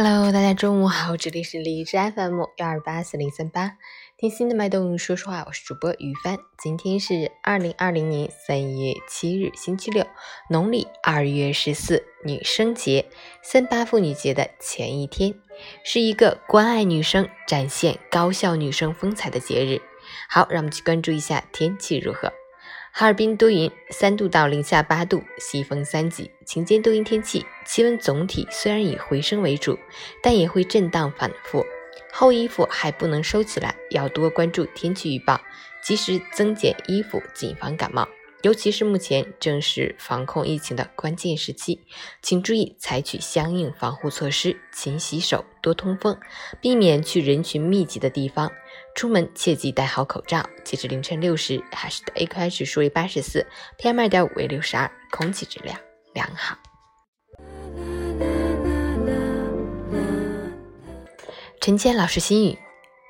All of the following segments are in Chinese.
Hello，大家中午好，这里是荔枝 FM 幺二八四零三八，听心的脉动说说话，我是主播于帆。今天是二零二零年三月七日，星期六，农历二月十四，女生节，三八妇女节的前一天，是一个关爱女生、展现高校女生风采的节日。好，让我们去关注一下天气如何。哈尔滨多云，三度到零下八度，西风三级，晴间多云天气，气温总体虽然以回升为主，但也会震荡反复。厚衣服还不能收起来，要多关注天气预报，及时增减衣服，谨防感冒。尤其是目前正是防控疫情的关键时期，请注意采取相应防护措施，勤洗手，多通风，避免去人群密集的地方。出门切记戴好口罩。截至凌晨六时，海市的 AQI 指数为八十四，PM 二点五为六十二，空气质量良好。陈谦老师心语：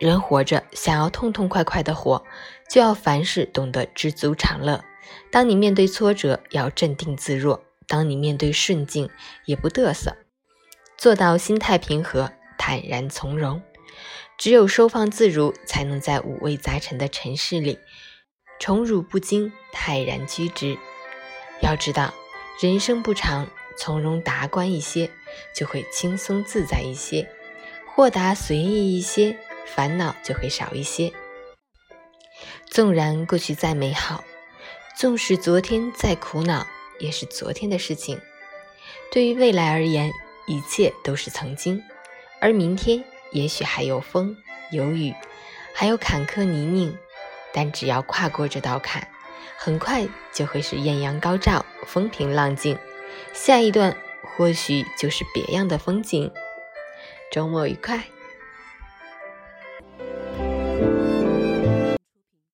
人活着，想要痛痛快快的活，就要凡事懂得知足常乐。当你面对挫折，要镇定自若；当你面对顺境，也不嘚瑟，做到心态平和、坦然从容。只有收放自如，才能在五味杂陈的尘世里宠辱不惊、泰然居之。要知道，人生不长，从容达观一些，就会轻松自在一些；豁达随意一些，烦恼就会少一些。纵然过去再美好，纵使昨天再苦恼，也是昨天的事情。对于未来而言，一切都是曾经，而明天也许还有风有雨，还有坎坷泥泞，但只要跨过这道坎，很快就会是艳阳高照，风平浪静。下一段或许就是别样的风景。周末愉快。